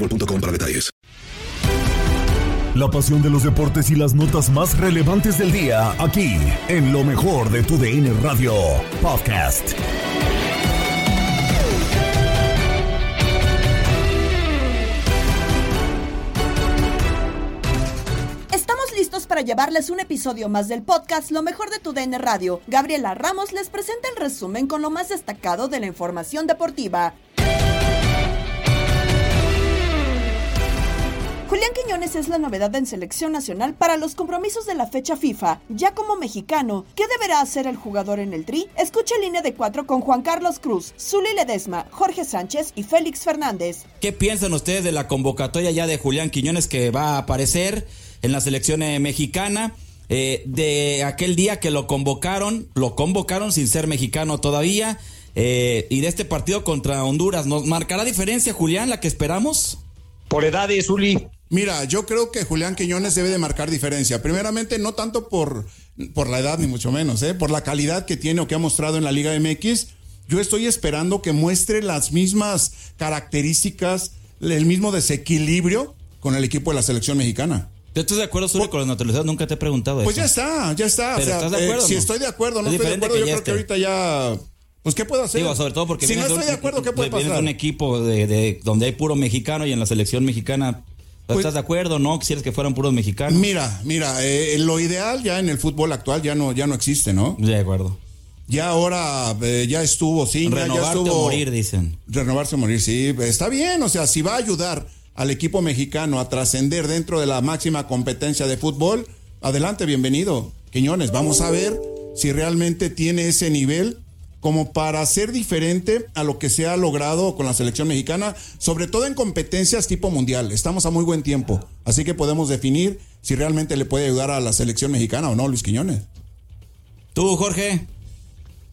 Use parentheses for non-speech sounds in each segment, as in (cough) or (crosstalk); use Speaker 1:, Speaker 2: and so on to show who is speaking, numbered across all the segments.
Speaker 1: boostmobile.com para detalles.
Speaker 2: La pasión de los deportes y las notas más relevantes del día, aquí, en lo mejor de tu DN Radio Podcast.
Speaker 3: Estamos listos para llevarles un episodio más del podcast Lo mejor de tu DN Radio. Gabriela Ramos les presenta el resumen con lo más destacado de la información deportiva. Julián Quiñones es la novedad en selección nacional para los compromisos de la fecha FIFA. Ya como mexicano, ¿qué deberá hacer el jugador en el tri? Escucha línea de cuatro con Juan Carlos Cruz, Zuli Ledesma, Jorge Sánchez y Félix Fernández.
Speaker 4: ¿Qué piensan ustedes de la convocatoria ya de Julián Quiñones que va a aparecer en la selección eh, mexicana? Eh, de aquel día que lo convocaron, lo convocaron sin ser mexicano todavía. eh, y de este partido contra Honduras, ¿nos marcará diferencia, Julián, la que esperamos?
Speaker 5: Por edades, Uli.
Speaker 6: Mira, yo creo que Julián Quiñones debe de marcar diferencia. Primeramente, no tanto por, por la edad, ni mucho menos, ¿eh? por la calidad que tiene o que ha mostrado en la Liga MX. Yo estoy esperando que muestre las mismas características, el mismo desequilibrio con el equipo de la selección mexicana.
Speaker 4: ¿Tú estás de acuerdo sobre con la naturalidad? Nunca te he preguntado
Speaker 6: Pues
Speaker 4: eso.
Speaker 6: ya está, ya está.
Speaker 4: Pero
Speaker 6: o sea,
Speaker 4: ¿estás de
Speaker 6: eh,
Speaker 4: acuerdo o
Speaker 6: si estoy de acuerdo, no
Speaker 4: Es
Speaker 6: estoy de acuerdo, yo creo que ahorita ya. Pues, ¿qué puedo hacer?
Speaker 4: Digo, sobre todo porque
Speaker 6: si no estoy de acuerdo, ¿qué puede pasar?
Speaker 4: un equipo de, de- donde hay puro mexicano y en la selección mexicana. ¿Estás de acuerdo? ¿No? Quisieras que fueran puros mexicanos.
Speaker 6: Mira, mira, eh, lo ideal ya en el fútbol actual ya no, ya no existe, ¿no?
Speaker 4: De acuerdo.
Speaker 6: Ya ahora eh, ya estuvo, sí, ya
Speaker 4: Renovarte o morir, dicen.
Speaker 6: Renovarse o morir, sí, está bien, o sea, si va a ayudar al equipo mexicano a trascender dentro de la máxima competencia de fútbol, adelante, bienvenido. Quiñones, vamos a ver si realmente tiene ese nivel como para ser diferente a lo que se ha logrado con la selección mexicana, sobre todo en competencias tipo mundial. Estamos a muy buen tiempo, así que podemos definir si realmente le puede ayudar a la selección mexicana o no, Luis Quiñones.
Speaker 4: ¿Tú, Jorge?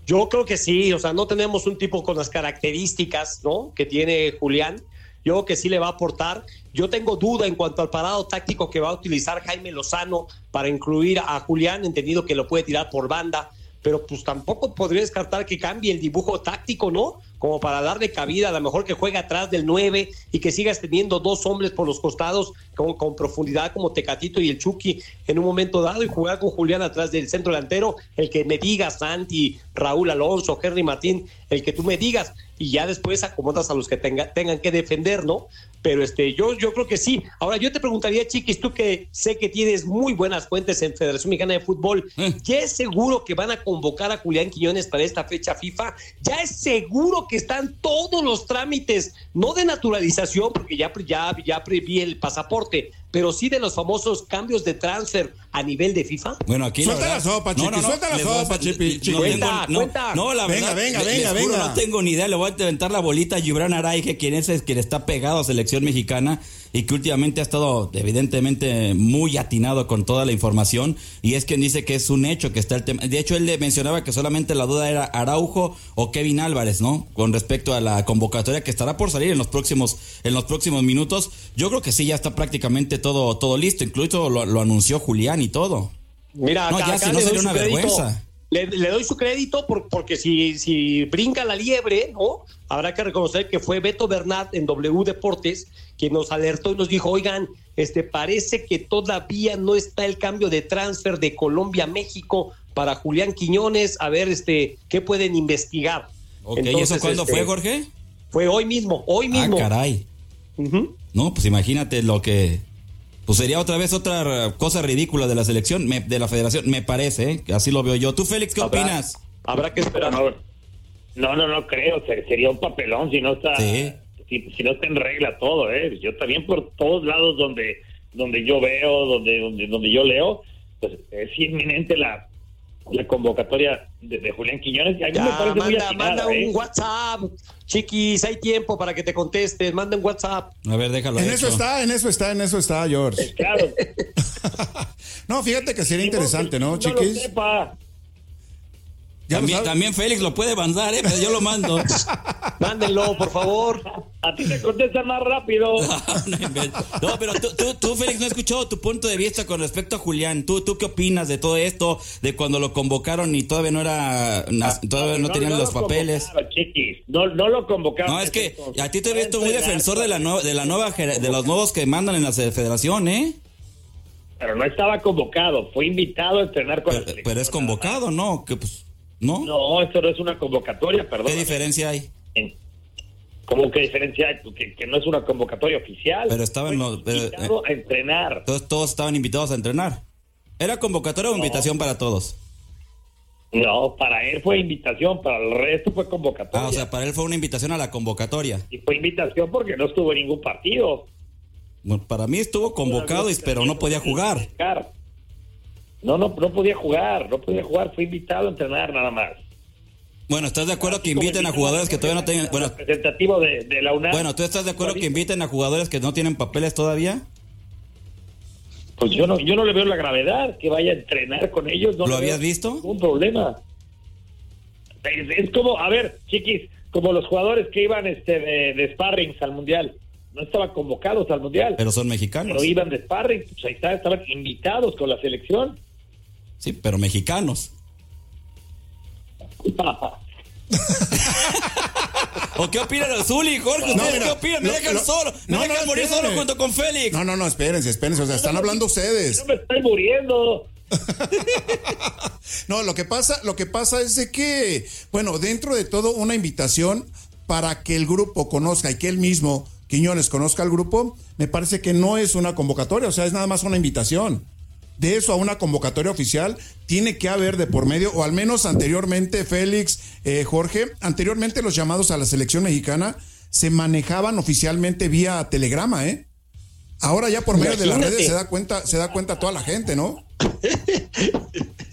Speaker 5: Yo creo que sí, o sea, no tenemos un tipo con las características, ¿no? Que tiene Julián. Yo creo que sí le va a aportar. Yo tengo duda en cuanto al parado táctico que va a utilizar Jaime Lozano para incluir a Julián, entendido que lo puede tirar por banda, pero pues tampoco podría descartar que cambie el dibujo táctico, ¿no? Como para darle cabida, a lo mejor que juegue atrás del 9 y que sigas teniendo dos hombres por los costados con, con profundidad como Tecatito y el Chucky en un momento dado y jugar con Julián atrás del centro delantero, el que me digas, Santi, Raúl Alonso, Henry Martín, el que tú me digas y ya después acomodas a los que tenga- tengan que defender, ¿no? Pero este, yo, yo creo que sí. Ahora, yo te preguntaría, Chiquis, tú que sé que tienes muy buenas fuentes en Federación Mexicana de Fútbol, ¿ya es seguro que van a convocar a Julián Quiñones para esta fecha FIFA? ¿Ya es seguro que están todos los trámites, no de naturalización, porque ya, ya, ya preví el pasaporte, pero sí de los famosos cambios de transfer a nivel de FIFA?
Speaker 4: Bueno, aquí
Speaker 6: Suelta
Speaker 4: la,
Speaker 6: la sopa, Chiqui, suelta la
Speaker 4: les voy a-
Speaker 6: sopa, Chiqui.
Speaker 4: No,
Speaker 5: Cuenta,
Speaker 4: tengo- no,
Speaker 5: cuenta.
Speaker 4: no, la
Speaker 6: Venga,
Speaker 4: verdad.
Speaker 6: venga, venga,
Speaker 4: juro,
Speaker 6: venga.
Speaker 4: No tengo ni idea, le voy a aventar la bolita a Gibran Araige, quien es el quien está pegado a selección mexicana y que últimamente ha estado evidentemente muy atinado con toda la información y es quien dice que es un hecho que está el tema. De hecho, él le mencionaba que solamente la duda era Araujo o Kevin Álvarez, ¿no? Con respecto a la convocatoria que estará por salir en los próximos en los próximos minutos. Yo creo que sí ya está prácticamente todo todo listo, incluso lo, lo anunció Julián y todo.
Speaker 5: Mira,
Speaker 4: No,
Speaker 5: acá,
Speaker 4: ya,
Speaker 5: acá
Speaker 4: si no sería una vergüenza.
Speaker 5: Le, le doy su crédito por- porque si, si brinca la liebre, ¿no? Habrá que reconocer que fue Beto Bernat en W Deportes quien nos alertó y nos dijo, oigan, este parece que todavía no está el cambio de transfer de Colombia a México para Julián Quiñones, a ver este qué pueden investigar.
Speaker 4: Ok, ¿y
Speaker 5: Entonces,
Speaker 4: eso cuándo
Speaker 5: este,
Speaker 4: fue, Jorge?
Speaker 5: Fue hoy mismo, hoy
Speaker 4: Ah,
Speaker 5: mismo.
Speaker 4: caray.
Speaker 5: Ujú.
Speaker 4: No, pues imagínate lo que. Pues sería otra vez otra cosa ridícula de la selección, me- de la federación, me parece, ¿eh? así lo veo yo. ¿Tú, Félix, qué
Speaker 5: Habrá-
Speaker 4: opinas?
Speaker 5: Habrá que esperar.
Speaker 7: No, no, no, no creo. se- Sería un papelón si no está,
Speaker 4: Sí.
Speaker 7: si, si no está en regla todo, ¿eh? Yo también por todos lados donde, donde yo veo, donde, donde, donde yo leo, pues es inminente la, la convocatoria de, de Julián Quiñones. Y a mí me
Speaker 5: Ya,
Speaker 7: muy
Speaker 5: manda,
Speaker 7: atinada,
Speaker 5: manda
Speaker 7: ¿eh?
Speaker 5: un WhatsApp, chiquis, hay tiempo para que te contestes, manda un WhatsApp.
Speaker 4: A ver, déjalo.
Speaker 6: En
Speaker 4: hecho.
Speaker 6: eso está, en eso está, en eso está, George.
Speaker 7: Claro. (laughs)
Speaker 6: No, fíjate que sería interesante, ¿no,
Speaker 7: no lo
Speaker 6: chiquis?
Speaker 7: sepa.
Speaker 4: También, también Félix lo puede mandar, ¿eh? Pero yo lo mando. (laughs)
Speaker 5: Mándenlo, por favor.
Speaker 7: A ti te contestan más rápido. (laughs)
Speaker 4: no. No, pero tú, tú, tú, Félix, no he escuchado tu punto de vista con respecto a Julián. ¿Tú, ¿Tú qué opinas de todo esto? De cuando lo convocaron y todavía no era. nas- todavía no, tenían los
Speaker 7: lo
Speaker 4: papeles.
Speaker 7: convocaron, chiquis. No, no lo convocaron.
Speaker 4: No, es que a ti te he visto muy defensor de la, nueva de la nueva de los nuevos que mandan en la federación, ¿eh?
Speaker 7: Pero no estaba convocado, fue invitado a entrenar con la
Speaker 4: Pero,
Speaker 7: selección.
Speaker 4: pero es convocado, ¿no? Que pues, ¿no?
Speaker 7: No, esto no es una convocatoria, perdón.
Speaker 4: ¿Qué diferencia hay?
Speaker 7: ¿Cómo que diferencia hay? Que, que no es una convocatoria oficial.
Speaker 4: Pero estaban los. Eh,
Speaker 7: invitado a entrenar.
Speaker 4: todos, todos estaban invitados a entrenar. ¿Era convocatoria o invitación para todos?
Speaker 7: No, para él fue invitación, para el resto fue convocatoria.
Speaker 4: Ah, o sea, para él fue una invitación a la convocatoria.
Speaker 7: Y fue invitación porque no estuvo en ningún partido.
Speaker 4: Bueno, para mí estuvo convocado, y- pero no podía jugar.
Speaker 7: No, no, no podía jugar, no podía jugar, fue invitado a entrenar nada más.
Speaker 4: Bueno, ¿estás de acuerdo que inviten a jugadores que todavía no tengan... Bueno,
Speaker 7: Representativo de, de la UNAM.
Speaker 4: bueno, ¿tú estás de acuerdo que inviten a jugadores que no tienen papeles todavía?
Speaker 7: Pues yo no, yo no le veo la gravedad que vaya a entrenar con ellos. No
Speaker 4: ¿Lo habías visto?
Speaker 7: Ningún problema. Es, es como, a ver, chiquis, como los jugadores que iban este de, de sparrings al mundial. No estaban convocados al mundial.
Speaker 4: Pero son mexicanos.
Speaker 7: Pero iban de sparring, pues ahí está, estaban invitados con la selección.
Speaker 4: Sí, pero mexicanos. (laughs) ¿O qué opinan los Zuli, Jorge? ¿Ustedes
Speaker 6: mira,
Speaker 4: qué opinan? Me dejan
Speaker 6: lo-
Speaker 4: solo. Me
Speaker 6: no,
Speaker 4: dejan
Speaker 6: no,
Speaker 4: morir solo junto con Félix.
Speaker 6: No, no, no, espérense, espérense. O sea, están hablando ustedes.
Speaker 7: No me estoy muriendo. (laughs)
Speaker 6: No, lo que pasa, lo que pasa es de que, bueno, dentro de todo, una invitación para que el grupo conozca y que él mismo, Quiñones, conozca al grupo, me parece que no es una convocatoria, o sea, es nada más una invitación. De eso a una convocatoria oficial tiene que haber de por medio, o al menos anteriormente, Félix, eh, Jorge, anteriormente los llamados a la selección mexicana se manejaban oficialmente vía telegrama, ¿eh? Ahora ya por medio de las redes se da cuenta, se da cuenta toda la gente, ¿no? (laughs)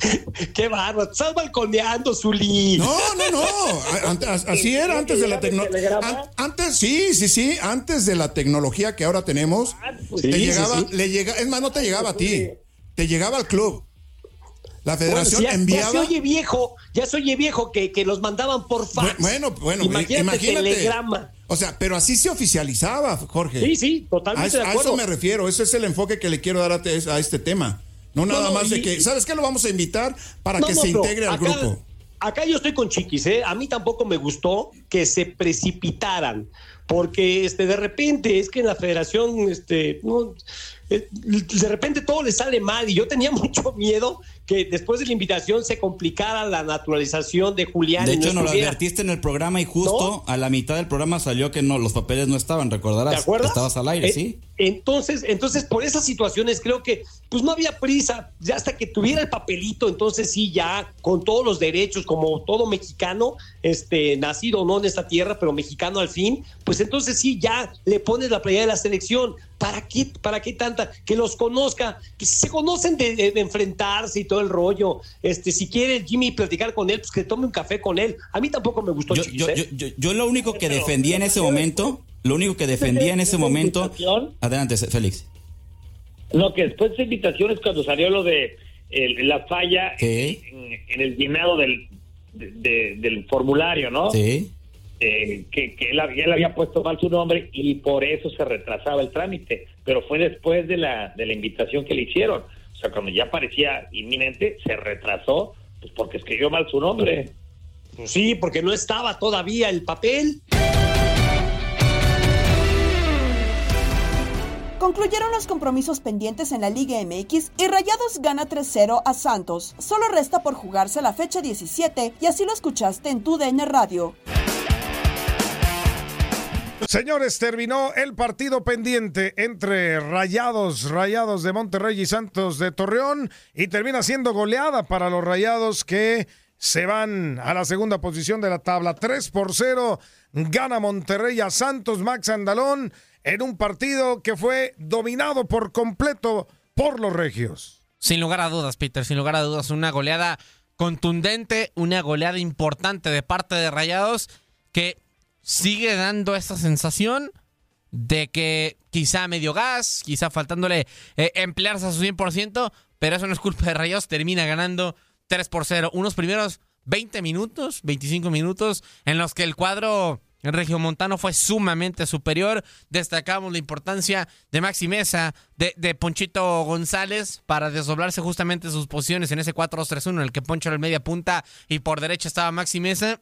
Speaker 6: (laughs)
Speaker 5: Qué bárbaro. Estás balconeando, Zuli.
Speaker 6: No, no, no. A- ante- Así era antes de la tecnología. Antes, sí, sí, sí. Antes de la tecnología que ahora tenemos,
Speaker 5: pues
Speaker 6: te
Speaker 5: sí,
Speaker 6: llegaba,
Speaker 5: sí.
Speaker 6: le llega, es más, no te llegaba a ti, te llegaba al club. La
Speaker 5: Bueno,
Speaker 6: federación
Speaker 5: si ya, ya
Speaker 6: enviaba.
Speaker 5: se oye viejo, ya se oye viejo que, que los mandaban por fax.
Speaker 6: Bueno, bueno,
Speaker 5: imagínate,
Speaker 6: imagínate.
Speaker 5: telegrama.
Speaker 6: O sea, pero así se oficializaba, Jorge.
Speaker 5: Sí, sí, totalmente
Speaker 6: a,
Speaker 5: de
Speaker 6: a
Speaker 5: acuerdo.
Speaker 6: eso me refiero. Ese es el enfoque que le quiero dar a, te- a este tema. No, nada
Speaker 5: no,
Speaker 6: más de que, ¿sabes qué? Lo vamos a invitar para
Speaker 5: No,
Speaker 6: que se integre al
Speaker 5: acá-
Speaker 6: grupo.
Speaker 5: Acá yo estoy con Chiquis, ¿eh? A mí tampoco me gustó que se precipitaran, porque este, de repente es que en la federación, este, no, de repente todo le sale mal y yo tenía (laughs) mucho miedo que después de la invitación se complicara la naturalización de Julián.
Speaker 4: De hecho,
Speaker 5: no
Speaker 4: nos lo advertiste en el programa y justo a la mitad del programa salió que no, los papeles no estaban, recordarás.
Speaker 5: ¿Te acuerdas?
Speaker 4: Estabas al aire,
Speaker 5: Eh,
Speaker 4: sí.
Speaker 5: Entonces, entonces, por esas situaciones creo que pues no había prisa, ya hasta que tuviera el papelito, entonces sí, ya con todos los derechos, como todo mexicano, este, nacido o no en esta tierra, pero mexicano al fin, pues entonces sí, ya le pones la playa de la selección. ¿Para qué, ¿Para qué tanta? Que los conozca, que si se conocen de, de- de enfrentarse y todo el rollo. Este, si quiere Jimmy platicar con él, pues que tome un café con él. A mí tampoco me gustó
Speaker 4: Yo,
Speaker 5: Chiquis,
Speaker 4: yo,
Speaker 5: ¿eh?
Speaker 4: yo, yo- yo lo único que defendía en ese momento, lo único que defendía en ese momento. Adelante, Félix.
Speaker 7: No, que después de esa invitación es cuando salió lo de el- la falla en, en el llenado del, de- de- del formulario, ¿no?
Speaker 4: Sí.
Speaker 7: Eh, que, que él, había- él había puesto mal su nombre y por eso se retrasaba el trámite, pero fue después de la, de la invitación que le hicieron. O sea, cuando ya parecía inminente, se retrasó, pues porque escribió mal su nombre.
Speaker 5: Pues sí, porque no estaba todavía el papel.
Speaker 3: Concluyeron los compromisos pendientes en la Liga MX y Rayados gana 3-0 a Santos. Solo resta por jugarse la fecha 17 y así lo escuchaste en tu DN Radio.
Speaker 8: Señores, terminó el partido pendiente entre Rayados, Rayados de Monterrey y Santos de Torreón y termina siendo goleada para los Rayados que se van a la segunda posición de la tabla. 3 por 0 gana Monterrey a Santos Max Andalón en un partido que fue dominado por completo por los regios.
Speaker 9: Sin lugar a dudas, Peter, sin lugar a dudas, una goleada contundente, una goleada importante de parte de Rayados que sigue dando esa sensación de que quizá medio gas, quizá faltándole eh, emplearse a su 100%, pero eso no es culpa de Rayados, termina ganando 3 por 0. Unos primeros 20 minutos, 25 minutos en los que el cuadro regiomontano fue sumamente superior. Destacamos la importancia de Maxi Mesa, de, de Ponchito González para desdoblarse justamente sus posiciones en ese 4-2-3-1 en el que Poncho era el media punta y por derecha estaba Maxi Mesa.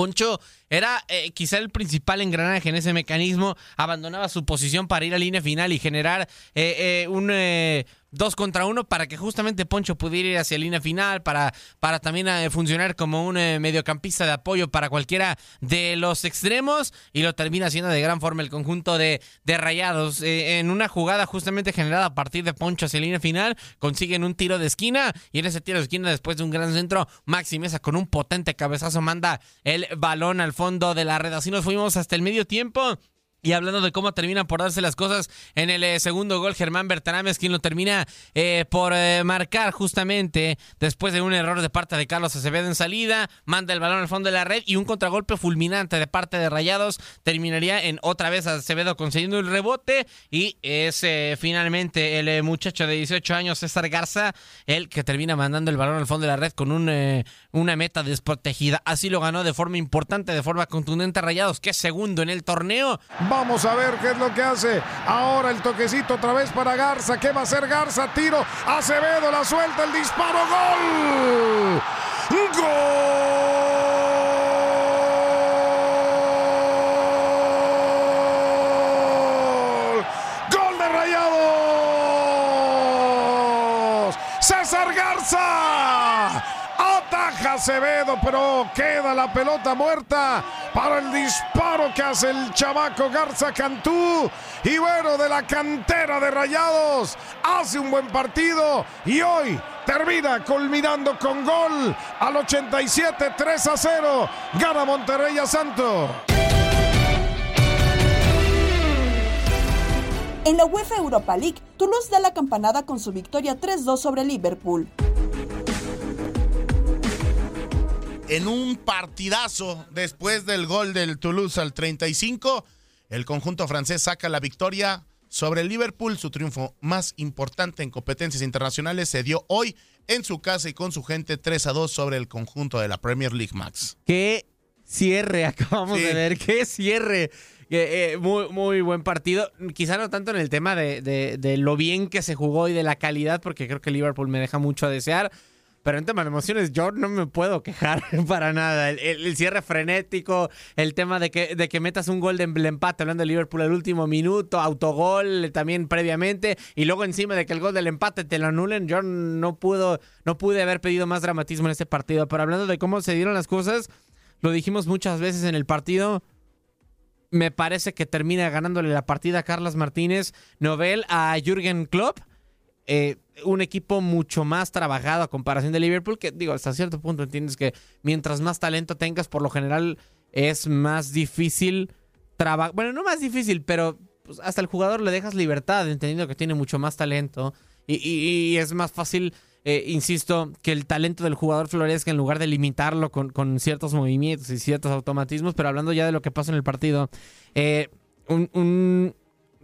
Speaker 9: Poncho era eh, quizá el principal engranaje en ese mecanismo, abandonaba su posición para ir a línea final y generar eh, eh, un eh, dos contra uno para que justamente Poncho pudiera ir hacia línea final, para, para también eh, funcionar como un eh, mediocampista de apoyo para cualquiera de los extremos y lo termina haciendo de gran forma el conjunto de, de Rayados. Eh, en una jugada justamente generada a partir de Poncho hacia línea final, consiguen un tiro de esquina y en ese tiro de esquina después de un gran centro, Maxi Mesa con un potente cabezazo manda el balón al fondo de la red. Así nos fuimos hasta el medio tiempo. Y hablando de cómo terminan por darse las cosas en el eh, segundo gol, Germán Bertanames, quien lo termina eh, por eh, marcar justamente después de un error de parte de Carlos Acevedo en salida, manda el balón al fondo de la red y un contragolpe fulminante de parte de Rayados terminaría en otra vez Acevedo consiguiendo el rebote y es eh, finalmente el muchacho de 18 años, César Garza, el que termina mandando el balón al fondo de la red con un, una meta desprotegida. Así lo ganó de forma importante, de forma contundente Rayados, que es segundo en el torneo.
Speaker 8: Vamos a ver qué es lo que hace. Ahora el toquecito otra vez para Garza. ¿Qué va a hacer Garza? Tiro. Acevedo la suelta. El disparo. Gol. Gol. Gol de Rayados. César Garza. Ataja Acevedo, pero queda la pelota muerta para el disparo que hace el chamaco Garza Cantú. Y de la cantera de Rayados, hace un buen partido y hoy termina culminando con gol al 87, 3 a 0. Gana Monterrey a Santos.
Speaker 3: En la UEFA Europa League, Toulouse da la campanada con su victoria 3-2 sobre Liverpool.
Speaker 10: En un partidazo después del gol del Toulouse al 35. El conjunto francés saca la victoria sobre el Liverpool. Su triunfo más importante en competencias internacionales se dio hoy en su casa y con su gente 3 a 2 sobre el conjunto de la Premier League Max.
Speaker 9: Qué cierre (laughs) acabamos
Speaker 10: Sí.
Speaker 9: de ver, qué cierre. Eh, eh, muy, muy buen partido. Quizá no tanto en el tema de, de- de lo bien que se jugó y de la calidad, porque creo que Liverpool me deja mucho a desear. Pero en tema de emociones yo no me puedo quejar (laughs) para nada. El, cierre frenético, el tema de que, de que metas un gol de em- empate, hablando de Liverpool al último minuto, autogol eh, también previamente, y luego encima de que el gol del empate te lo anulen, yo no pudo, no pude haber pedido más dramatismo en este partido. Pero hablando de cómo se dieron las cosas, lo dijimos muchas veces en el partido. Me parece que termina ganándole la partida a Carlos Martínez Novel a Jürgen Klopp. Eh, un equipo mucho más trabajado a comparación de Liverpool, que digo, hasta cierto punto entiendes que mientras más talento tengas, por lo general es más difícil trabajar. Bueno, no más difícil, pero pues, hasta el jugador le dejas libertad, entendiendo que tiene mucho más talento. Y, es más fácil, eh, insisto, que el talento del jugador florezca en lugar de limitarlo con, con ciertos movimientos y ciertos automatismos. Pero hablando ya de lo que pasó en el partido, eh, un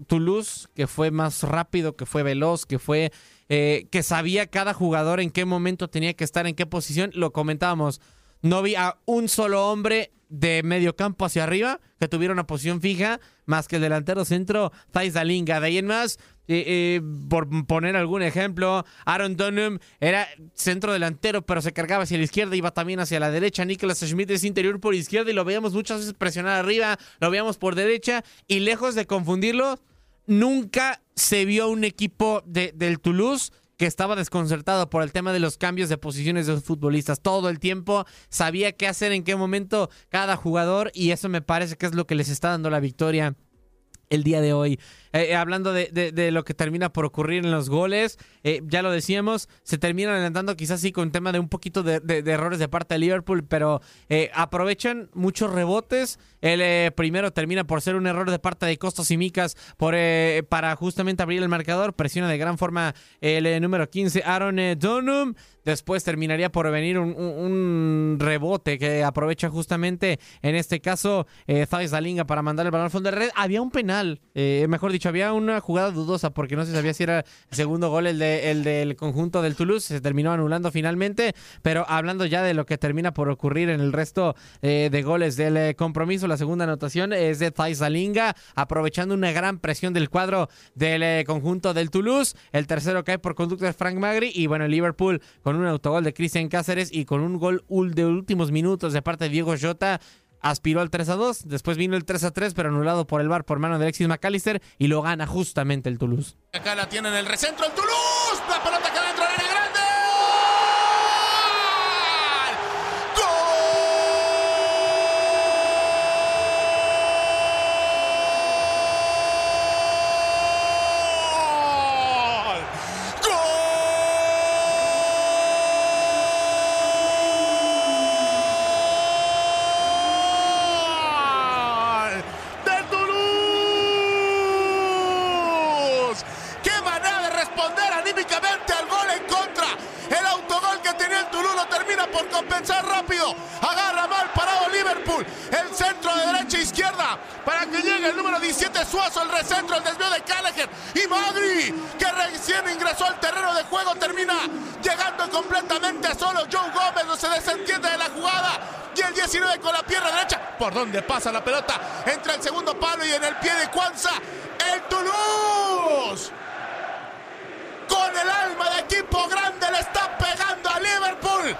Speaker 9: Toulouse que fue más rápido, que fue veloz, que fue eh, que sabía cada jugador en qué momento tenía que estar, en qué posición. Lo comentábamos. No vi a un solo hombre de medio campo hacia arriba que tuviera una posición fija, más que el delantero centro, Thais Dalinga. De ahí en más, eh, eh, por poner algún ejemplo, Aaron Dunham era centro delantero, pero se cargaba hacia la izquierda, iba también hacia la derecha. Nicolas Schmidt es interior por izquierda y lo veíamos muchas veces presionar arriba, lo veíamos por derecha y lejos de confundirlo, nunca se vio un equipo de- del Toulouse que estaba desconcertado por el tema de los cambios de posiciones de los futbolistas. Todo el tiempo sabía qué hacer, en qué momento cada jugador y eso me parece que es lo que les está dando la victoria el día de hoy. Eh, eh, hablando de, de- lo que termina por ocurrir en los goles, eh, ya lo decíamos, se terminan adelantando quizás sí con tema de un poquito de, errores de parte de Liverpool, pero aprovechan muchos rebotes. El primero termina por ser un error de parte de Costos y Micas por, para justamente abrir el marcador. Presiona de gran forma el número 15, Aaron Donham. Después terminaría por venir un, un- rebote que aprovecha justamente, en este caso, eh, Thais para mandar el balón al fondo de red. Había un penal, mejor dicho, había una jugada dudosa porque no se sabía si era el segundo gol el, de- el del conjunto del Toulouse. Se terminó anulando finalmente, pero hablando ya de lo que termina por ocurrir en el resto eh, de goles del eh, compromiso, la segunda anotación es de Thais Dalinga, aprovechando una gran presión del cuadro del eh, conjunto del Toulouse. El tercero cae por conducto de Frank Magri y bueno, Liverpool con un autogol de Cristian Cáceres y con un gol de últimos minutos de parte de Diego Jota. Aspiró al 3 a 2, después vino el 3 a 3, pero anulado por el VAR por mano de Alexis McAllister y lo gana justamente el Toulouse.
Speaker 10: Acá la tiene en el recentro el Toulouse. La pelota que dentro del área 19 con la pierna derecha. ¿Por donde pasa la pelota? Entra el segundo palo y en el pie de Cuanza. El Toulouse. Con el alma de equipo grande le está pegando a Liverpool.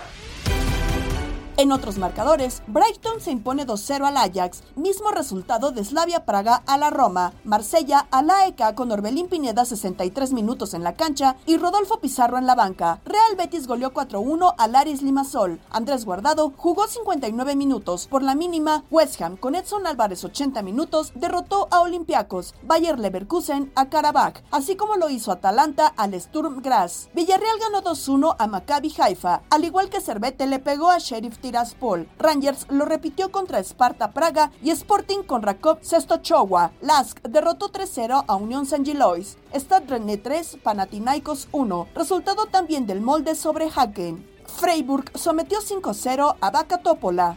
Speaker 3: En otros marcadores, Brighton se impone 2-0 al Ajax, mismo resultado de Slavia Praga a la Roma, Marsella a la ECA con Orbelín Pineda 63 minutos en la cancha y Rodolfo Pizarro en la banca. Real Betis goleó 4-1 al Aris Limassol. Andrés Guardado jugó 59 minutos. Por la mínima, West Ham con Edson Álvarez 80 minutos derrotó a Olympiacos, Bayer Leverkusen a Karabakh, así como lo hizo Atalanta al Sturm Graz. Villarreal ganó 2-1 a Maccabi Haifa, al igual que Cervete le pegó a Sheriff Tiraspol. Rangers lo repitió contra Sparta Praga y Sporting con Rakov Sestochowa. Lask derrotó 3-0 a Unión San Gilois. Stade René 3, Panathinaikos 1. Resultado también del molde sobre Haken. Freiburg sometió 5-0 a Vaca Topola.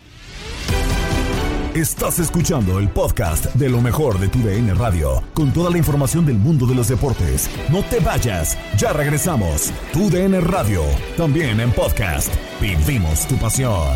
Speaker 2: Estás escuchando el podcast de lo mejor de tu DN Radio, con toda la información del mundo de los deportes. No te vayas, ya regresamos. Tu DN Radio, también en podcast. Vivimos tu pasión.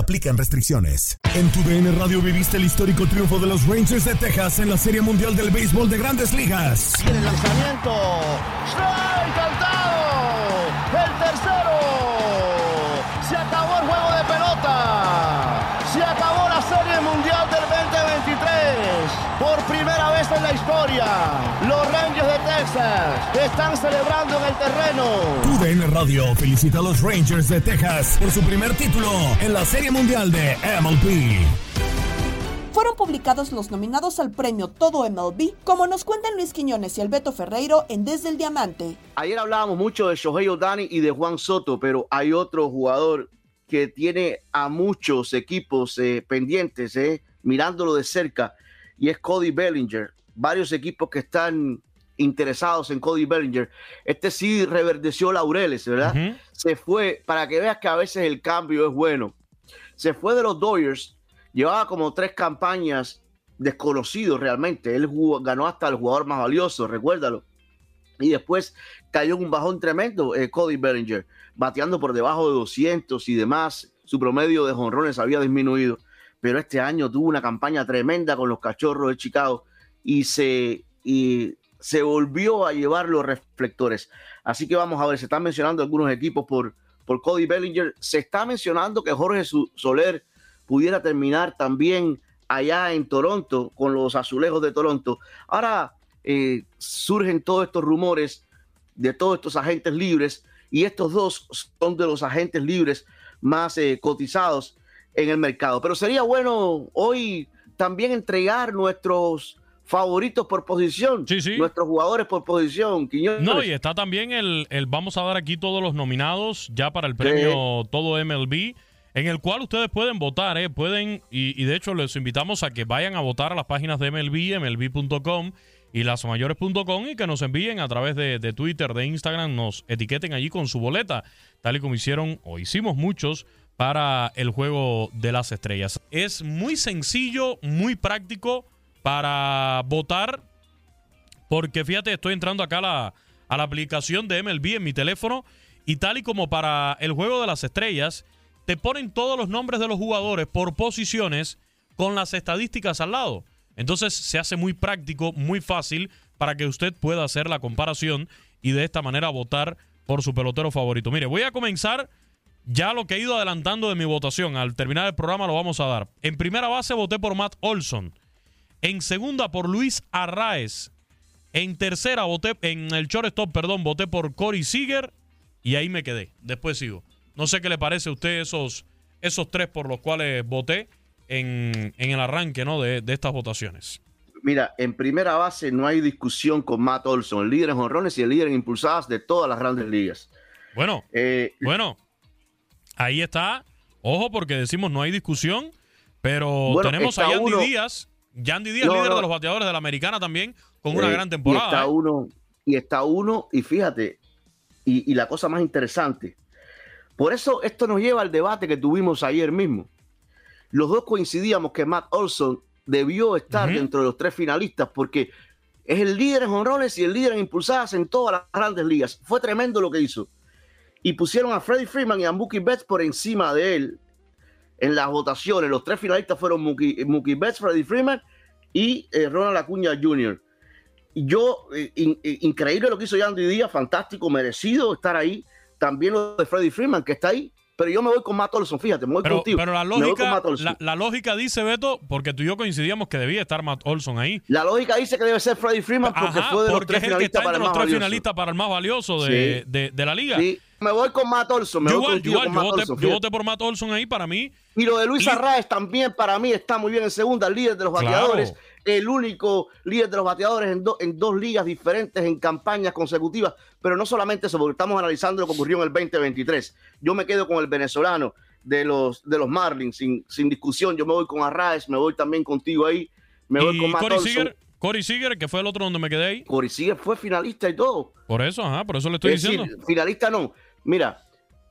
Speaker 2: aplican restricciones.
Speaker 11: En tu DN Radio viviste el histórico triunfo de los Rangers de Texas en la Serie Mundial del Béisbol de Grandes Ligas.
Speaker 12: Viene el lanzamiento. ¡Strike cantado! ¡El tercero! En la historia, los Rangers de Texas están celebrando en el terreno.
Speaker 11: Tu DN Radio felicita a los Rangers de Texas por su primer título en la Serie Mundial de MLB.
Speaker 3: Fueron publicados los nominados al premio Todo MLB, como nos cuentan Luis Quiñones y Alberto Ferreiro en Desde el Diamante.
Speaker 13: Ayer hablábamos mucho de Shohei Ohtani y de Juan Soto, pero hay otro jugador que tiene a muchos equipos eh, pendientes, eh, mirándolo de cerca, y es Cody Bellinger. Varios equipos que están interesados en Cody Bellinger. Este sí reverdeció laureles, ¿verdad? Se fue, para que veas que a veces el cambio es bueno. Se fue de los Dodgers, llevaba como tres campañas desconocido realmente. Él jugó- ganó hasta el jugador más valioso, recuérdalo. Y después cayó en un bajón tremendo eh, Cody Bellinger, bateando por debajo de 200 y demás. Su promedio de jonrones había disminuido, pero este año tuvo una campaña tremenda con los cachorros de Chicago y se, y se volvió a llevar los reflectores. Así que vamos a ver, se están mencionando algunos equipos por, por Cody Bellinger. Se está mencionando que Jorge Soler pudiera terminar también allá en Toronto con los azulejos de Toronto. Ahora eh, surgen todos estos rumores de todos estos agentes libres y estos dos son de los agentes libres más eh, cotizados en el mercado. Pero sería bueno hoy también entregar nuestros favoritos por posición, nuestros jugadores por posición. Quiñones.
Speaker 14: No, y está también el, el- Vamos a dar aquí todos los nominados ya para el premio Todo MLB, en el cual ustedes pueden votar, ¿eh? Pueden, y, y de hecho les invitamos a que vayan a votar a las páginas de MLB, MLB.com y lasmayores.com y que nos envíen a través de, de Twitter, de Instagram, nos etiqueten allí con su boleta, tal y como hicieron o hicimos muchos para el juego de las estrellas. Es muy sencillo, muy práctico para votar porque fíjate, estoy entrando acá a la, a la aplicación de MLB en mi teléfono y tal y como para el juego de las estrellas, te ponen todos los nombres de los jugadores por posiciones con las estadísticas al lado. Entonces se hace muy práctico, muy fácil para que usted pueda hacer la comparación y de esta manera votar por su pelotero favorito. Mire, voy a comenzar ya lo que he ido adelantando de mi votación. Al terminar el programa lo vamos a dar. En primera base voté por Matt Olson. En segunda por Luis Arraez. En tercera voté, en el shortstop, perdón, voté por Corey Seager y ahí me quedé. Después sigo. No sé qué le parece a usted esos, esos tres por los cuales voté en, en el arranque ¿no? de, de estas votaciones.
Speaker 13: Mira, en primera base no hay discusión con Matt Olson, el líder en jonrones y el líder en impulsadas de todas las grandes ligas.
Speaker 14: Bueno,
Speaker 13: Eh,
Speaker 14: bueno, ahí está. Ojo, porque decimos no hay discusión, pero
Speaker 13: Bueno,
Speaker 14: tenemos a Yandy
Speaker 13: uno-
Speaker 14: Díaz. Yandy Díaz,
Speaker 13: No,
Speaker 14: líder
Speaker 13: no.
Speaker 14: de los bateadores de la americana también, con una
Speaker 13: Eh,
Speaker 14: gran
Speaker 13: Y
Speaker 14: temporada.
Speaker 13: está
Speaker 14: ¿eh?
Speaker 13: uno, y está uno, y fíjate, y, y la cosa más interesante. Por eso esto nos lleva al debate que tuvimos ayer mismo. Los dos coincidíamos que Matt Olson debió estar dentro de los tres finalistas porque es el líder en honrones y el líder en impulsadas en todas las grandes ligas. Fue tremendo lo que hizo. Y pusieron a Freddie Freeman y a Mookie Betts por encima de él en las votaciones. Los tres finalistas fueron Mookie, Mookie Betts, Freddie Freeman y eh, Ronald Acuña Jr. Yo, eh, eh, increíble lo que hizo Yandy Díaz, fantástico, merecido estar ahí. También lo de Freddie Freeman, que está ahí. Pero yo me voy con Matt Olson, fíjate, me voy
Speaker 14: Pero,
Speaker 13: contigo.
Speaker 14: pero la lógica, la, la lógica dice, Beto, porque tú y yo coincidíamos que debía estar Matt Olson ahí.
Speaker 13: La lógica dice que debe ser Freddie Freeman porque
Speaker 14: Ajá,
Speaker 13: fue de los
Speaker 14: porque
Speaker 13: tres
Speaker 14: es el que está
Speaker 13: finalistas para
Speaker 14: los
Speaker 13: más
Speaker 14: tres
Speaker 13: valioso.
Speaker 14: finalistas para el más valioso de,
Speaker 13: Sí.
Speaker 14: de- de la liga.
Speaker 13: Sí, me voy con Matt Olson. Me
Speaker 14: Yo
Speaker 13: voy
Speaker 14: igual,
Speaker 13: con
Speaker 14: yo voté, yo voté por Matt Olson ahí para mí.
Speaker 13: Y lo de Luis Arraez también para mí está muy bien en segunda, el líder de los
Speaker 14: Claro.
Speaker 13: bateadores, el único líder de los bateadores en, do- en dos ligas diferentes, en campañas consecutivas, pero no solamente eso, porque estamos analizando lo que ocurrió en el 2023. Yo me quedo con el venezolano, de los, de los Marlins, sin, sin discusión. Yo me voy con Arraes, me voy también contigo ahí, me voy con Matt
Speaker 15: Corey. Seager, Corey Seager, que fue el otro donde me quedé ahí.
Speaker 13: Corey Seager fue finalista y todo.
Speaker 15: Por eso, ajá, por eso le estoy
Speaker 13: Es decir,
Speaker 15: diciendo.
Speaker 13: finalista no. Mira,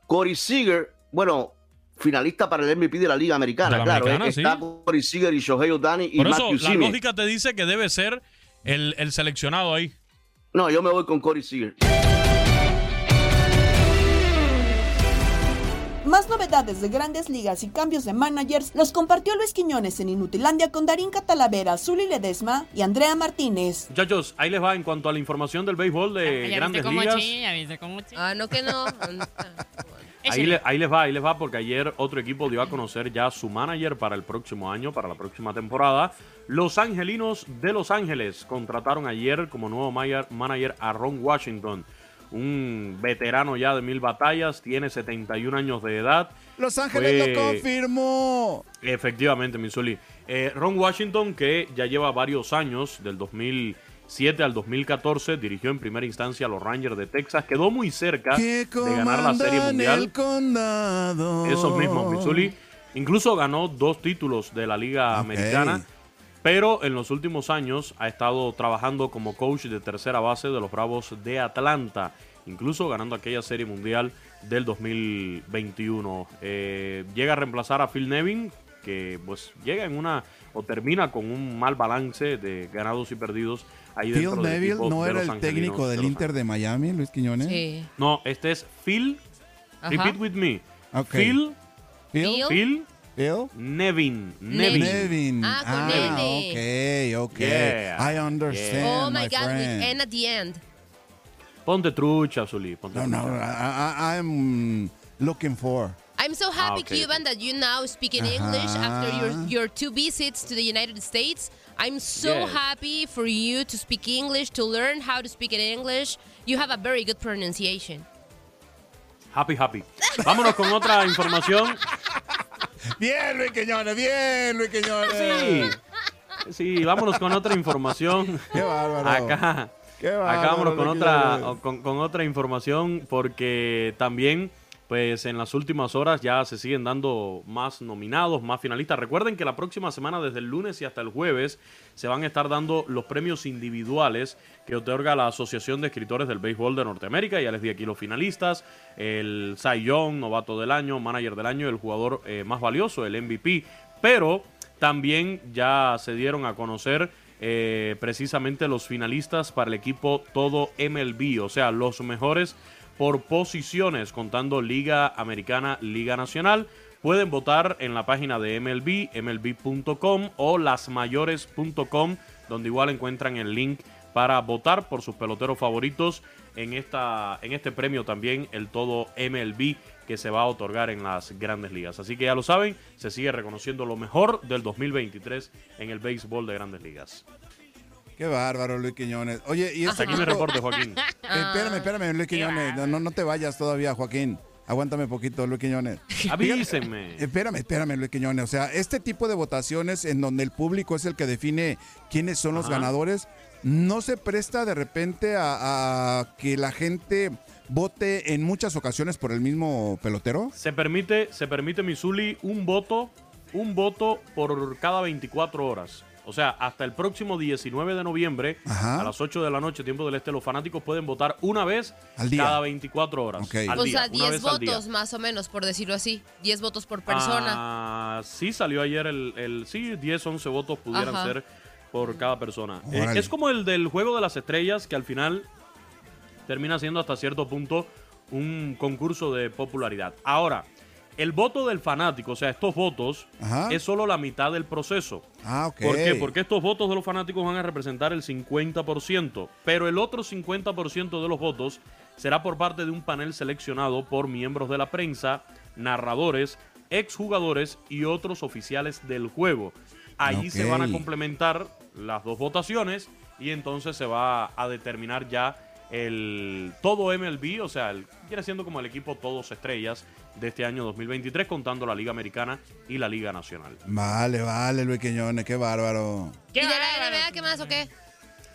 Speaker 13: Corey Seager, bueno, finalista para el MVP de la Liga Americana,
Speaker 15: la
Speaker 13: claro.
Speaker 15: Americana,
Speaker 13: Está
Speaker 15: sí.
Speaker 13: Corey Seager y Shohei Ohtani y
Speaker 15: Por eso,
Speaker 13: Matthew
Speaker 15: la lógica te dice que debe ser el, el seleccionado ahí.
Speaker 13: No, yo me voy con Corey Seager.
Speaker 3: Más novedades de grandes ligas y cambios de managers los compartió Luis Quiñones en Inutilandia con Darín Catalavera, Zuli Ledesma y Andrea Martínez.
Speaker 14: Muchachos, ahí les va en cuanto a la información del béisbol de Grandes Ligas.
Speaker 16: Ah, no que no. (laughs)
Speaker 14: Ahí, le- ahí les va, ahí les va, porque ayer otro equipo dio a conocer ya su manager para el próximo año, para la próxima temporada. Los Angelinos de Los Ángeles contrataron ayer como nuevo manager a Ron Washington, un veterano ya de mil batallas, tiene 71 años de edad.
Speaker 6: Los Ángeles
Speaker 14: Fue-
Speaker 6: lo confirmó.
Speaker 14: Efectivamente, Missouri. Eh, Ron Washington, que ya lleva varios años, del 2007 al 2014, dirigió en primera instancia a los Rangers de Texas, quedó muy cerca de ganar la Serie Mundial. Esos mismos, Missouri. Incluso ganó dos títulos de la Liga Americana. Pero en los últimos años ha estado trabajando como coach de tercera base de los Bravos de Atlanta. Incluso ganando aquella serie mundial del 2021. Eh, llega a reemplazar a Phil Nevin, que pues llega en una o termina con un mal balance de ganados y perdidos ahí
Speaker 6: Phil
Speaker 14: dentro
Speaker 6: Neville no
Speaker 14: de
Speaker 6: era el técnico
Speaker 14: de
Speaker 6: del Inter de Miami, Luis Quiñones.
Speaker 16: Sí.
Speaker 14: no, este es Phil.
Speaker 16: Ajá.
Speaker 14: Repeat with me. Phil.
Speaker 6: Phil.
Speaker 14: Phil.
Speaker 6: Phil.
Speaker 14: Nevin. Nevin.
Speaker 6: Nevin.
Speaker 16: Ah, con
Speaker 6: ah,
Speaker 16: N.
Speaker 6: ok, ok.
Speaker 14: Yeah.
Speaker 6: I understand,
Speaker 16: Oh my
Speaker 6: my
Speaker 16: God, with
Speaker 6: friend.
Speaker 16: N at the end.
Speaker 14: Ponte trucha, Zuli. Ponte
Speaker 6: No, no,
Speaker 14: trucha.
Speaker 6: I, I- I'm looking for.
Speaker 16: I'm so happy,
Speaker 14: Ah, okay,
Speaker 16: Cuban, that you now speak in English after your, your two visits to the United States. I'm so
Speaker 14: Yes.
Speaker 16: happy for you to speak English, to learn how to speak in English. You have a very good pronunciation.
Speaker 14: Happy, happy. Vámonos con otra información.
Speaker 6: Bien, Luis Quiñones, bien, Luis Quiñones.
Speaker 14: Sí. Sí, vámonos con otra información.
Speaker 6: Qué bárbaro.
Speaker 14: Acá.
Speaker 6: Qué
Speaker 14: Acá vámonos con
Speaker 6: Luis
Speaker 14: otra, con otra información porque también pues en las últimas horas ya se siguen dando más nominados, más finalistas. Recuerden que la próxima semana, desde el lunes y hasta el jueves, se van a estar dando los premios individuales que otorga la Asociación de Escritores del Béisbol de Norteamérica. Ya les di aquí los finalistas, el Cy Young, novato del año, manager del año, el jugador eh, más valioso, el MVP. Pero también ya se dieron a conocer eh, precisamente los finalistas para el equipo todo MLB, o sea, los mejores por posiciones, contando Liga Americana, Liga Nacional. Pueden votar en la página de MLB, mlb.com o lasmayores.com, donde igual encuentran el link para votar por sus peloteros favoritos en, esta, en este premio también, el todo MLB, que se va a otorgar en las grandes ligas. Así que ya lo saben, se sigue reconociendo lo mejor del 2023 en el béisbol de grandes ligas.
Speaker 6: Qué bárbaro, Luis Quiñones. Oye, y
Speaker 14: Hasta
Speaker 6: este
Speaker 14: aquí mi
Speaker 6: equipo-
Speaker 14: reporte, Joaquín.
Speaker 6: Eh, (laughs) espérame, espérame, Luis Quiñones. No, no, te vayas todavía, Joaquín. Aguántame poquito, Luis Quiñones.
Speaker 14: Avísenme.
Speaker 6: Espérame, espérame, Luis Quiñones. O sea, este tipo de votaciones en donde el público es el que define quiénes son los ganadores, ¿no se presta de repente a, a que la gente vote en muchas ocasiones por el mismo pelotero?
Speaker 14: Se permite, se permite, Missouri, un voto, un voto por cada 24 horas. O sea, hasta el próximo 19 de noviembre,
Speaker 6: Ajá.
Speaker 14: a las 8 de la noche, tiempo del este, los fanáticos pueden votar una vez
Speaker 6: Al día.
Speaker 14: cada 24 horas.
Speaker 6: Ok.
Speaker 14: Al
Speaker 16: o
Speaker 14: día,
Speaker 16: sea,
Speaker 14: una
Speaker 16: 10
Speaker 14: vez al día.
Speaker 16: votos más o menos, por decirlo así. 10 votos por persona.
Speaker 14: Ah, sí, salió ayer el, el- Sí, 10, 11 votos pudieran
Speaker 16: Ajá.
Speaker 14: ser por cada persona. Eh, es como el del juego de las estrellas, que al final termina siendo hasta cierto punto un concurso de popularidad. Ahora, el voto del fanático, o sea, estos votos,
Speaker 6: Ajá.
Speaker 14: es solo la mitad del proceso.
Speaker 6: Ah.
Speaker 14: ¿Por qué? Porque estos votos de los fanáticos van a representar el 50%, pero el otro 50% de los votos será por parte de un panel seleccionado por miembros de la prensa, narradores, exjugadores y otros oficiales del juego. Ahí se van a complementar las dos votaciones y entonces se va a determinar ya el todo MLB, o sea, el, viene siendo como el equipo todos estrellas de este año 2023, contando la Liga Americana y la Liga Nacional.
Speaker 6: Vale, vale, Luis Quiñones, qué bárbaro.
Speaker 16: ¿Y de la NBA qué más o qué?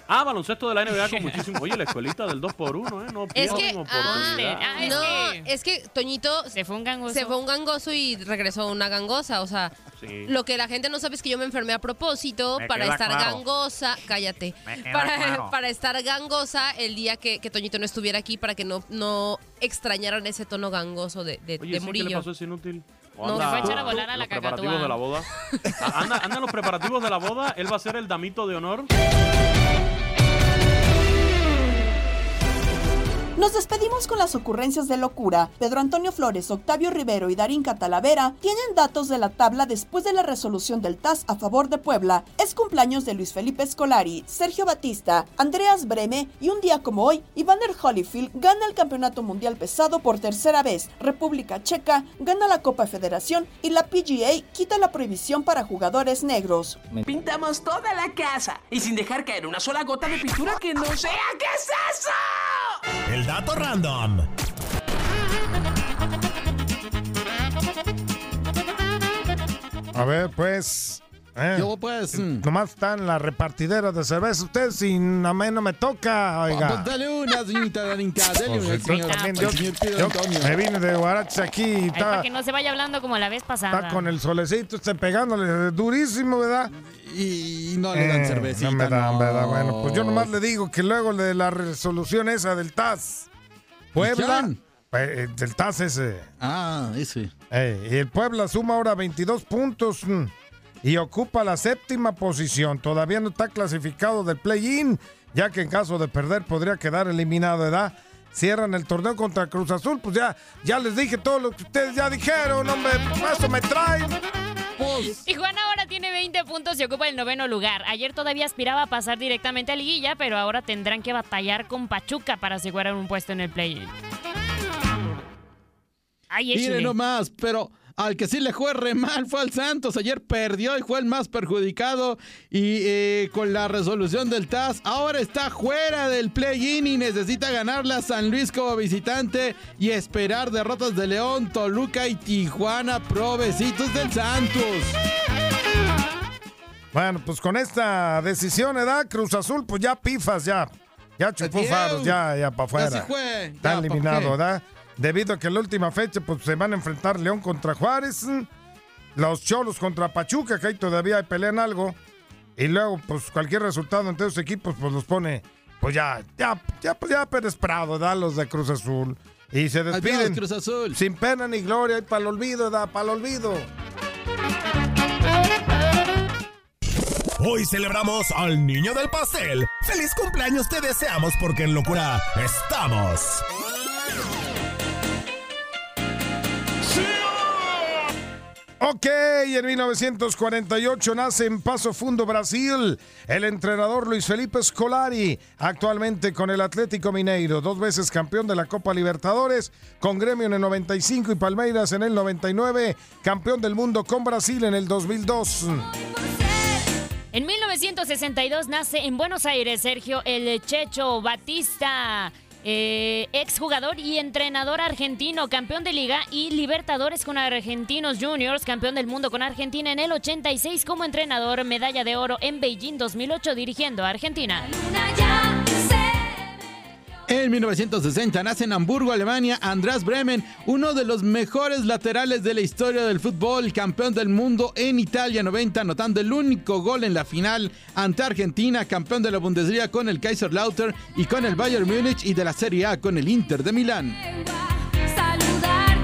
Speaker 14: Ah, baloncesto de la NBA con (laughs) muchísimo. Oye, la escuelita del 2x1, ¿eh? No
Speaker 16: Es que,
Speaker 14: oportunidad.
Speaker 16: ah, no, es que Toñito se fue un gangoso. Se fue un gangoso y regresó una gangosa. O sea,
Speaker 14: Sí.
Speaker 16: lo que la gente no sabe es que yo me enfermé a propósito
Speaker 14: Me
Speaker 16: para estar
Speaker 14: claro.
Speaker 16: gangosa. Cállate. Para,
Speaker 14: claro.
Speaker 16: para estar gangosa el día que, que Toñito no estuviera aquí para que no, no extrañaran ese tono gangoso de, de,
Speaker 14: Oye,
Speaker 16: de
Speaker 14: sí, ¿qué
Speaker 16: Murillo.
Speaker 14: le pasó ese inútil? ¿O
Speaker 16: No,
Speaker 14: anda-
Speaker 16: se fue a echar a volar a la
Speaker 14: los preparativos
Speaker 16: cacatúa.
Speaker 14: de la boda. (laughs) Ah, Anda, anda en los preparativos de la boda. Él va a ser el damito de honor.
Speaker 3: Nos despedimos con las ocurrencias de locura. Pedro Antonio Flores, Octavio Rivero y Darín Catalavera tienen datos de la tabla después de la resolución del TAS a favor de Puebla. Es cumpleaños de Luis Felipe Scolari, Sergio Batista, Andreas Breme y un día como hoy, Evander Holyfield gana el Campeonato Mundial Pesado por tercera vez. República Checa gana la Copa Federación y la PGA quita la prohibición para jugadores negros.
Speaker 17: Pintamos toda la casa y sin dejar caer una sola gota de pintura que no sea. ¿Qué es eso?
Speaker 2: El dato random.
Speaker 8: A ver, pues. eh,
Speaker 18: Yo, pues.
Speaker 8: Nomás están las repartideras de cerveza. Usted, si a mí no me toca, oiga.
Speaker 18: Pues dale una, señorita Darinka, dale
Speaker 8: Pues
Speaker 18: una, señor,
Speaker 8: también yo- yo me vine de Guaraches aquí y
Speaker 19: Ay, para
Speaker 8: está,
Speaker 19: que no se vaya hablando como la vez pasada.
Speaker 8: está con el solecito, está pegándole durísimo, ¿verdad?
Speaker 18: Y no le dan
Speaker 8: Eh,
Speaker 18: cervecita,
Speaker 8: No me dan,
Speaker 18: no.
Speaker 8: ¿verdad? Bueno, pues yo nomás le digo que luego de la resolución esa del TAS, Puebla, pues, eh, del TAS ese.
Speaker 18: Ah, ese.
Speaker 8: Eh, y el Puebla suma ahora 22 puntos mm, y ocupa la séptima posición. Todavía no está clasificado del play-in, ya que en caso de perder podría quedar eliminado, ¿verdad? Cierran el torneo contra Cruz Azul, pues ya, ya les dije todo lo que ustedes ya dijeron, hombre, eso me traen.
Speaker 19: Tijuana ahora tiene 20 puntos y ocupa el noveno lugar. Ayer todavía aspiraba a pasar directamente a liguilla, pero ahora tendrán que batallar con Pachuca para asegurar un puesto en el play-in. Ay,
Speaker 18: Mire nomás, pero al que sí le fue re mal fue al Santos. Ayer perdió y fue el más perjudicado. Y eh, con la resolución del TAS, ahora está fuera del play-in y necesita ganarle a San Luis como visitante y esperar derrotas de León, Toluca y Tijuana, provecitos del Santos.
Speaker 8: Bueno, pues con esta decisión, ¿verdad? Cruz Azul, pues ya pifas, ya. Ya chupó faros, ya, ya para afuera. Está
Speaker 18: Ya, ¿pa'
Speaker 8: eliminado? ¿verdad? Debido a que en la última fecha, pues se van a enfrentar León contra Juárez, los Cholos contra Pachuca, que ahí todavía pelean algo. Y luego, pues cualquier resultado entre esos equipos, pues los pone, pues ya, ya, ya, pues ya Pérez Prado, ¿verdad? Los de Cruz Azul. Y se despiden.
Speaker 18: Adiós, Cruz Azul.
Speaker 8: Sin pena ni gloria, y para el olvido, ¿verdad? Para el olvido.
Speaker 2: Hoy celebramos al niño del pastel. ¡Feliz cumpleaños te deseamos porque en locura estamos!
Speaker 8: Ok, en 1948 nace en Paso Fundo, Brasil, el entrenador Luis Felipe Scolari, actualmente con el Atlético Mineiro, dos veces campeón de la Copa Libertadores, con Gremio en el 95 y Palmeiras en el 99, campeón del mundo con Brasil en el 2002.
Speaker 19: En 1962 nace en Buenos Aires Sergio El Checho Batista, eh, exjugador y entrenador argentino, campeón de Liga y Libertadores con Argentinos Juniors, campeón del mundo con Argentina en el 86 como entrenador, medalla de oro en Beijing 2008 dirigiendo a Argentina.
Speaker 18: En 1960 nace en Hamburgo, Alemania, András Bremen, uno de los mejores laterales de la historia del fútbol, campeón del mundo en Italia 90, anotando el único gol en la final ante Argentina, campeón de la Bundesliga con el Kaiserslautern y con el Bayern Múnich y de la Serie A con el Inter de Milán.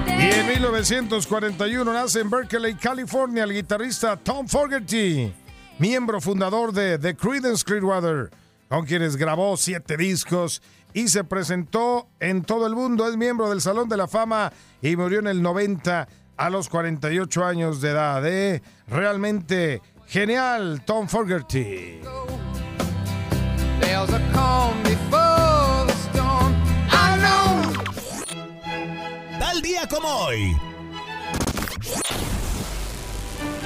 Speaker 8: Y en 1941 nace en Berkeley, California, el guitarrista Tom Fogerty, miembro fundador de The Creedence Clearwater, con quienes grabó siete discos y se presentó en todo el mundo. Es miembro del Salón de la Fama y murió en el 90 a los 48 años de edad. ¿eh? Realmente genial, Tom Fogerty.
Speaker 2: Tal día como hoy.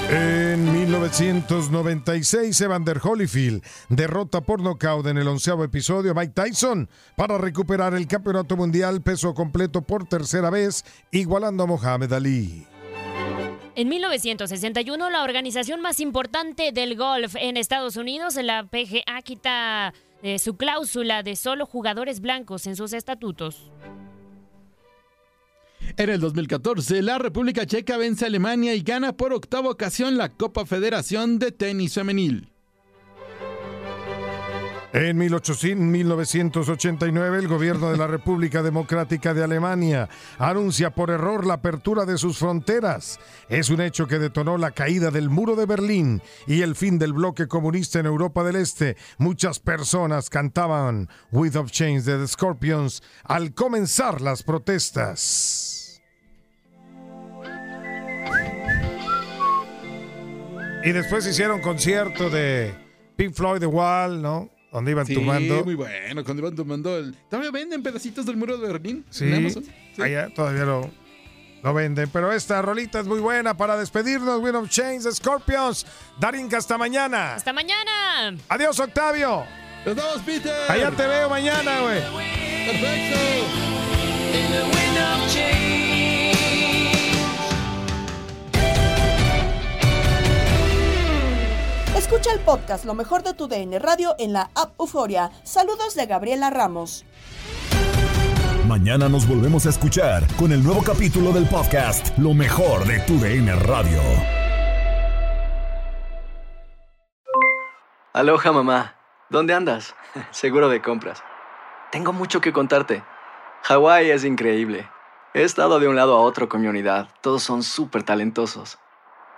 Speaker 8: En 1996, Evander Holyfield derrota por nocaut en el onceavo episodio a Mike Tyson para recuperar el campeonato mundial peso completo por tercera vez, igualando a Mohamed Ali.
Speaker 19: En 1961, la organización más importante del golf en Estados Unidos, la PGA, quita de su cláusula de solo jugadores blancos en sus estatutos.
Speaker 18: En el 2014, la República Checa vence a Alemania y gana por octava ocasión la Copa Federación de Tenis Femenil.
Speaker 8: En 1800 1989, el gobierno de la (laughs) República Democrática de Alemania anuncia por error la apertura de sus fronteras. Es un hecho que detonó la caída del muro de Berlín y el fin del bloque comunista en Europa del Este. Muchas personas cantaban With of Chains de The Scorpions al comenzar las protestas. Y después hicieron concierto de Pink Floyd The Wall, ¿no? Donde iban
Speaker 18: Sí, muy bueno, cuando iban tomando el... ¿Todavía venden pedacitos del muro de Berlín?
Speaker 8: Sí,
Speaker 18: en Amazon?
Speaker 8: allá todavía lo, lo venden. Pero esta rolita es muy buena para despedirnos. Wind of Chains, Scorpions. Darinka, hasta mañana.
Speaker 19: ¡Hasta mañana!
Speaker 8: Adiós, Octavio.
Speaker 18: Nos vemos, Peter.
Speaker 8: Allá te veo mañana, güey.
Speaker 18: Perfecto.
Speaker 3: Escucha el podcast Lo mejor de tu DN Radio en la app Euforia. Saludos de Gabriela Ramos.
Speaker 2: Mañana nos volvemos a escuchar con el nuevo capítulo del podcast Lo mejor de tu DN Radio.
Speaker 20: Aloha mamá, ¿dónde andas? (laughs) Seguro de compras. Tengo mucho que contarte. Hawái es increíble. He estado de un lado a otro con mi unidad. Todos son súper talentosos.